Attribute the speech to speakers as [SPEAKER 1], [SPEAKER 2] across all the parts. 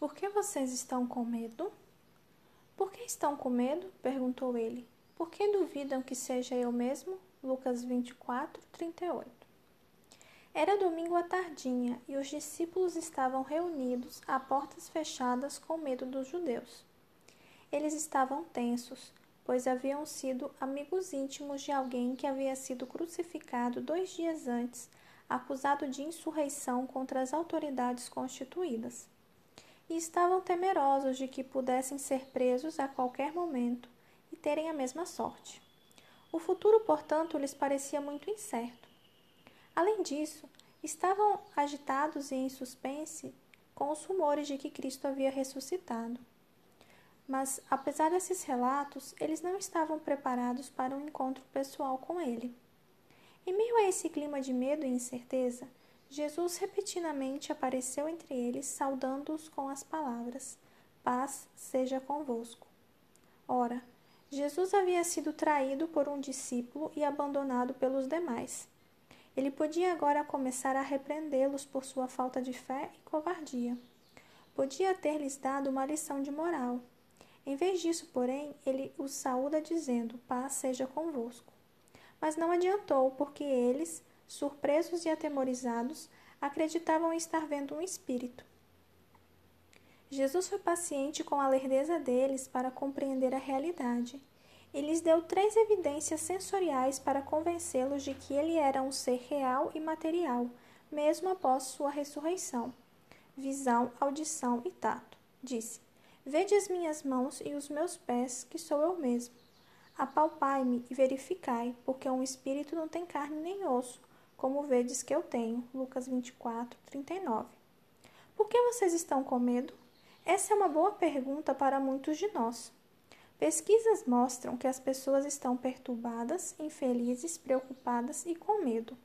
[SPEAKER 1] Por que vocês estão com medo? Por que estão com medo? perguntou ele. Por que duvidam que seja eu mesmo? Lucas 24, 38. Era domingo à tardinha e os discípulos estavam reunidos a portas fechadas com medo dos judeus. Eles estavam tensos, pois haviam sido amigos íntimos de alguém que havia sido crucificado dois dias antes, acusado de insurreição contra as autoridades constituídas e estavam temerosos de que pudessem ser presos a qualquer momento e terem a mesma sorte. O futuro, portanto, lhes parecia muito incerto. Além disso, estavam agitados e em suspense com os rumores de que Cristo havia ressuscitado. Mas, apesar desses relatos, eles não estavam preparados para um encontro pessoal com ele. Em meio a esse clima de medo e incerteza, Jesus repetidamente apareceu entre eles, saudando-os com as palavras: Paz seja convosco. Ora, Jesus havia sido traído por um discípulo e abandonado pelos demais. Ele podia agora começar a repreendê-los por sua falta de fé e covardia. Podia ter-lhes dado uma lição de moral. Em vez disso, porém, ele os saúda dizendo: Paz seja convosco. Mas não adiantou, porque eles, surpresos e atemorizados, acreditavam estar vendo um espírito. Jesus foi paciente com a lerdeza deles para compreender a realidade e lhes deu três evidências sensoriais para convencê-los de que ele era um ser real e material, mesmo após sua ressurreição: visão, audição e tato. Disse: Vede as minhas mãos e os meus pés, que sou eu mesmo. Apalpai-me e verificai, porque um espírito não tem carne nem osso, como vedes que eu tenho. Lucas 24, 39. Por que vocês estão com medo? Essa é uma boa pergunta para muitos de nós. Pesquisas mostram que as pessoas estão perturbadas, infelizes, preocupadas e com medo.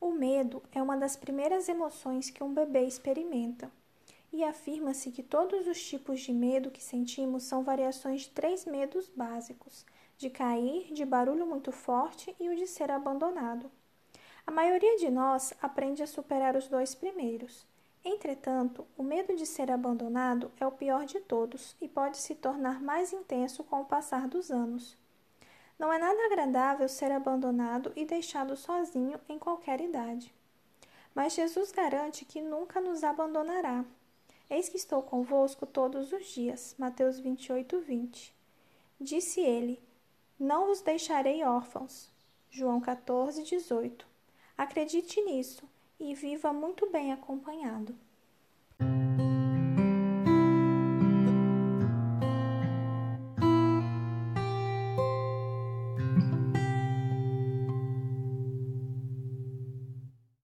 [SPEAKER 1] O medo é uma das primeiras emoções que um bebê experimenta, e afirma-se que todos os tipos de medo que sentimos são variações de três medos básicos: de cair, de barulho muito forte e o de ser abandonado. A maioria de nós aprende a superar os dois primeiros. Entretanto, o medo de ser abandonado é o pior de todos e pode se tornar mais intenso com o passar dos anos. Não é nada agradável ser abandonado e deixado sozinho em qualquer idade. Mas Jesus garante que nunca nos abandonará. Eis que estou convosco todos os dias. Mateus 28, 20. Disse ele: Não vos deixarei órfãos. João 14, 18. Acredite nisso e viva muito bem acompanhado.